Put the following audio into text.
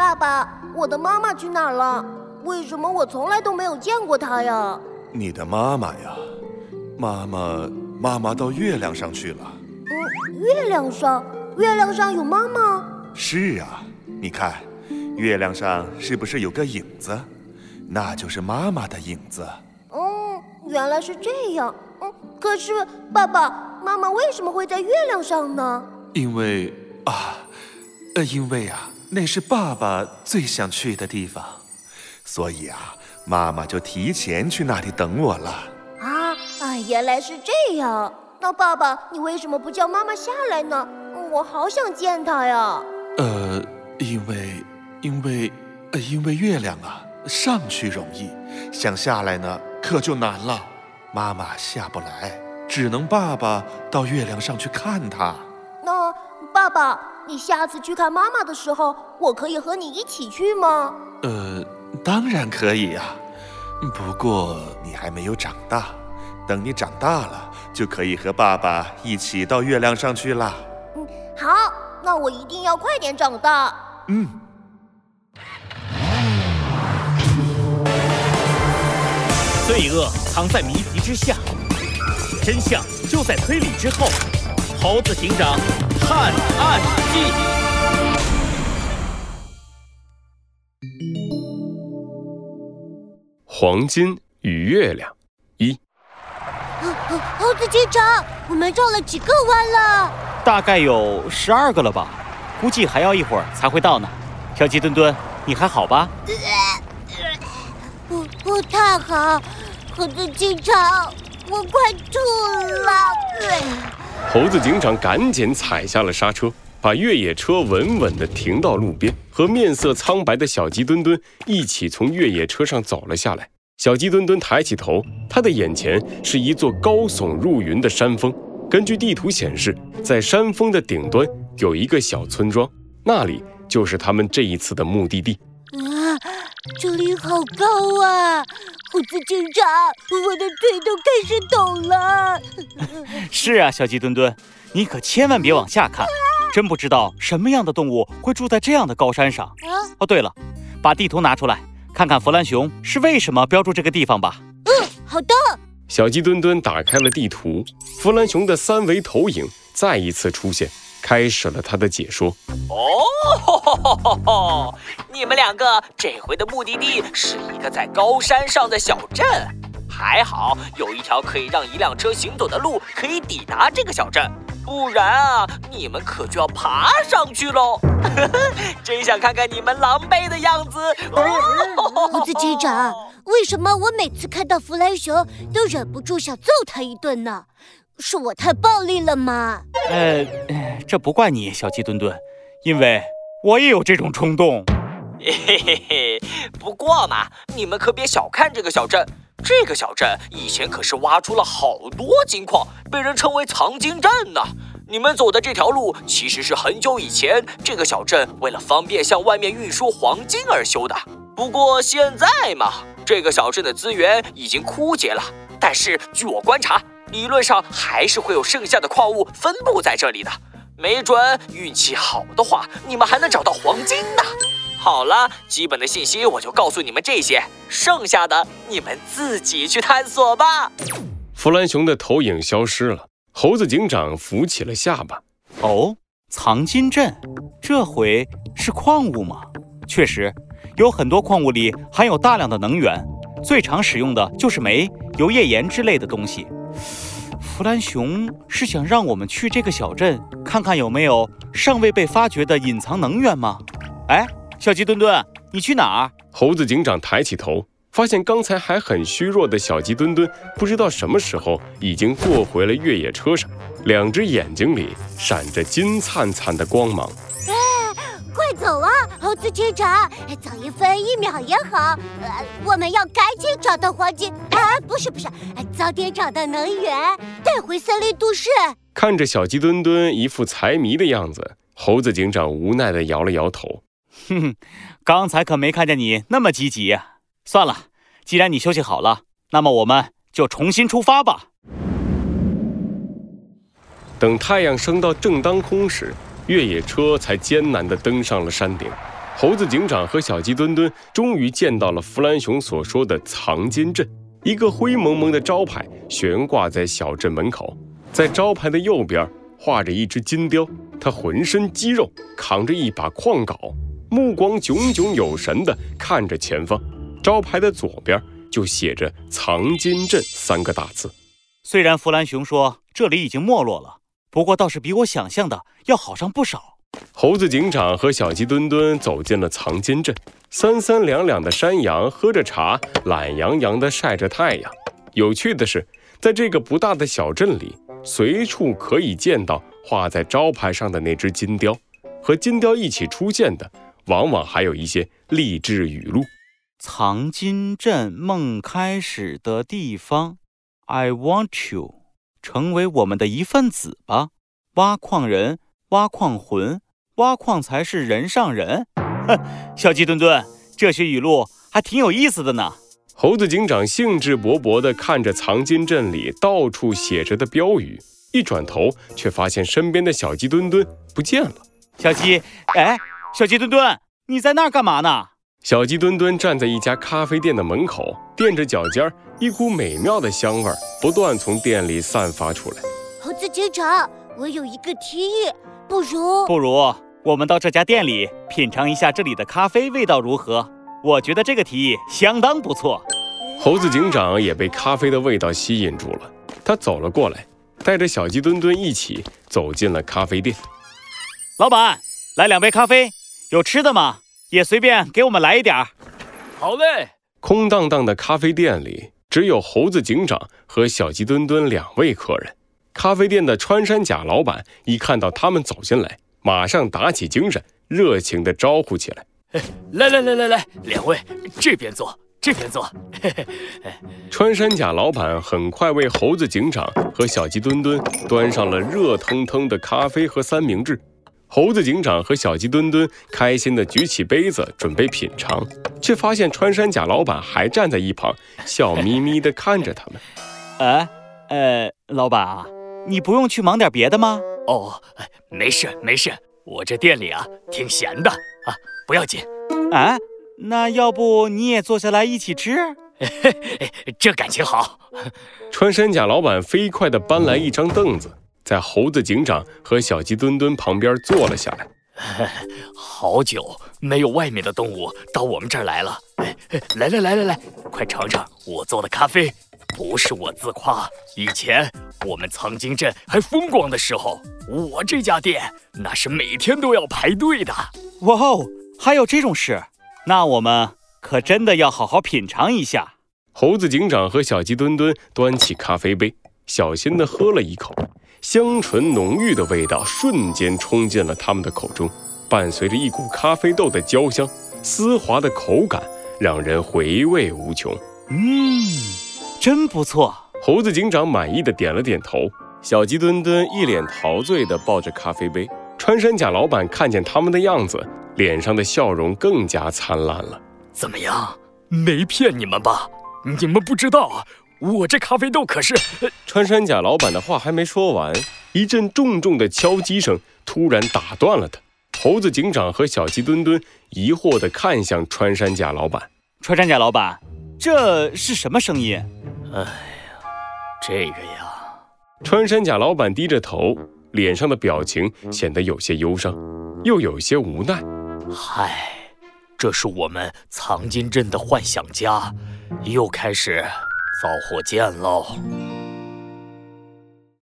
爸爸，我的妈妈去哪儿了？为什么我从来都没有见过她呀？你的妈妈呀，妈妈，妈妈到月亮上去了。嗯，月亮上，月亮上有妈妈？是啊，你看，月亮上是不是有个影子？那就是妈妈的影子。嗯，原来是这样。嗯，可是爸爸妈妈为什么会在月亮上呢？因为啊，呃，因为啊，那是爸爸最想去的地方，所以啊，妈妈就提前去那里等我了。啊啊，原来是这样。那爸爸，你为什么不叫妈妈下来呢？我好想见她呀。呃，因为，因为，呃，因为月亮啊，上去容易，想下来呢，可就难了。妈妈下不来，只能爸爸到月亮上去看她。那爸爸，你下次去看妈妈的时候，我可以和你一起去吗？呃，当然可以呀。不过你还没有长大，等你长大了，就可以和爸爸一起到月亮上去了。嗯，好，那我一定要快点长大。嗯。罪恶藏在谜题之下，真相就在推理之后。猴子警长探案记：黄金与月亮一。猴子警长，我们绕了几个弯了？大概有十二个了吧，估计还要一会儿才会到呢。小鸡墩墩，你还好吧？不不太好。猴子警长，我快吐了！猴子警长赶紧踩下了刹车，把越野车稳稳地停到路边，和面色苍白的小鸡墩墩一起从越野车上走了下来。小鸡墩墩抬起头，他的眼前是一座高耸入云的山峰。根据地图显示，在山峰的顶端有一个小村庄，那里就是他们这一次的目的地。啊，这里好高啊！猴子警长，我的腿都开始抖了。是啊，小鸡墩墩，你可千万别往下看，真不知道什么样的动物会住在这样的高山上。哦，对了，把地图拿出来，看看弗兰熊是为什么标注这个地方吧。嗯，好的。小鸡墩墩打开了地图，弗兰熊的三维投影再一次出现。开始了他的解说。哦，你们两个这回的目的地是一个在高山上的小镇，还好有一条可以让一辆车行走的路可以抵达这个小镇，不然啊，你们可就要爬上去喽。真想看看你们狼狈的样子。猴子警长，为什么我每次看到弗兰熊都忍不住想揍他一顿呢？是我太暴力了吗？呃，这不怪你，小鸡墩墩，因为我也有这种冲动。嘿嘿嘿，不过嘛，你们可别小看这个小镇，这个小镇以前可是挖出了好多金矿，被人称为藏金镇呢。你们走的这条路其实是很久以前这个小镇为了方便向外面运输黄金而修的。不过现在嘛，这个小镇的资源已经枯竭了。但是据我观察。理论上还是会有剩下的矿物分布在这里的，没准运气好的话，你们还能找到黄金呢。好了，基本的信息我就告诉你们这些，剩下的你们自己去探索吧。弗兰熊的投影消失了，猴子警长扶起了下巴。哦，藏金镇，这回是矿物吗？确实，有很多矿物里含有大量的能源，最常使用的就是煤、油页岩之类的东西。弗兰熊是想让我们去这个小镇看看有没有尚未被发掘的隐藏能源吗？哎，小鸡墩墩，你去哪儿？猴子警长抬起头，发现刚才还很虚弱的小鸡墩墩，不知道什么时候已经坐回了越野车上，两只眼睛里闪着金灿灿的光芒。猴子警长！早一分一秒也好。呃，我们要赶紧找到黄金。啊，不是不是，早点找到能源，带回森林都市。看着小鸡墩墩一副财迷的样子，猴子警长无奈地摇了摇头。哼哼，刚才可没看见你那么积极。算了，既然你休息好了，那么我们就重新出发吧。等太阳升到正当空时。越野车才艰难地登上了山顶，猴子警长和小鸡墩墩终于见到了弗兰熊所说的藏金镇，一个灰蒙蒙的招牌悬挂在小镇门口，在招牌的右边画着一只金雕，它浑身肌肉，扛着一把矿镐，目光炯炯有神地看着前方。招牌的左边就写着“藏金镇”三个大字。虽然弗兰熊说这里已经没落了，不过倒是比我想象的要好上不少。猴子警长和小鸡墩墩走进了藏金镇，三三两两的山羊喝着茶，懒洋洋地晒着太阳。有趣的是，在这个不大的小镇里，随处可以见到画在招牌上的那只金雕，和金雕一起出现的，往往还有一些励志语录。藏金镇梦开始的地方，I want you，成为我们的一份子吧，挖矿人。挖矿魂，挖矿才是人上人。哼，小鸡墩墩，这些语录还挺有意思的呢。猴子警长兴致勃勃地看着藏金镇里到处写着的标语，一转头却发现身边的小鸡墩墩不见了。小鸡，哎，小鸡墩墩，你在那儿干嘛呢？小鸡墩墩站在一家咖啡店的门口，垫着脚尖儿，一股美妙的香味不断从店里散发出来。猴子警长，我有一个提议。不如不如，我们到这家店里品尝一下这里的咖啡味道如何？我觉得这个提议相当不错。猴子警长也被咖啡的味道吸引住了，他走了过来，带着小鸡墩墩一起走进了咖啡店。老板，来两杯咖啡，有吃的吗？也随便给我们来一点儿。好嘞。空荡荡的咖啡店里，只有猴子警长和小鸡墩墩两位客人。咖啡店的穿山甲老板一看到他们走进来，马上打起精神，热情地招呼起来：“ 来来来来来，两位这边坐，这边坐。”穿山甲老板很快为猴子警长和小鸡墩墩端上了热腾腾的咖啡和三明治。猴子警长和小鸡墩墩开心地举起杯子准备品尝，却发现穿山甲老板还站在一旁，笑眯眯地看着他们。哎，呃，老板啊。你不用去忙点别的吗？哦，没事没事，我这店里啊挺闲的啊，不要紧。啊，那要不你也坐下来一起吃？这感情好。穿山甲老板飞快地搬来一张凳子，在猴子警长和小鸡墩墩旁边坐了下来。好久没有外面的动物到我们这儿来了。来来来来来，快尝尝我做的咖啡。不是我自夸，以前我们藏经镇还风光的时候，我这家店那是每天都要排队的。哇哦，还有这种事？那我们可真的要好好品尝一下。猴子警长和小鸡墩墩端起咖啡杯，小心地喝了一口，香醇浓郁的味道瞬间冲进了他们的口中，伴随着一股咖啡豆的焦香，丝滑的口感让人回味无穷。嗯。真不错，猴子警长满意的点了点头。小鸡墩墩一脸陶醉的抱着咖啡杯。穿山甲老板看见他们的样子，脸上的笑容更加灿烂了。怎么样，没骗你们吧？你们不知道啊，我这咖啡豆可是……穿山甲老板的话还没说完，一阵重重的敲击声突然打断了他。猴子警长和小鸡墩墩疑惑地看向穿山甲老板。穿山甲老板，这是什么声音？哎呀，这个呀！穿山甲老板低着头，脸上的表情显得有些忧伤，又有些无奈。嗨，这是我们藏金镇的幻想家，又开始造火箭喽。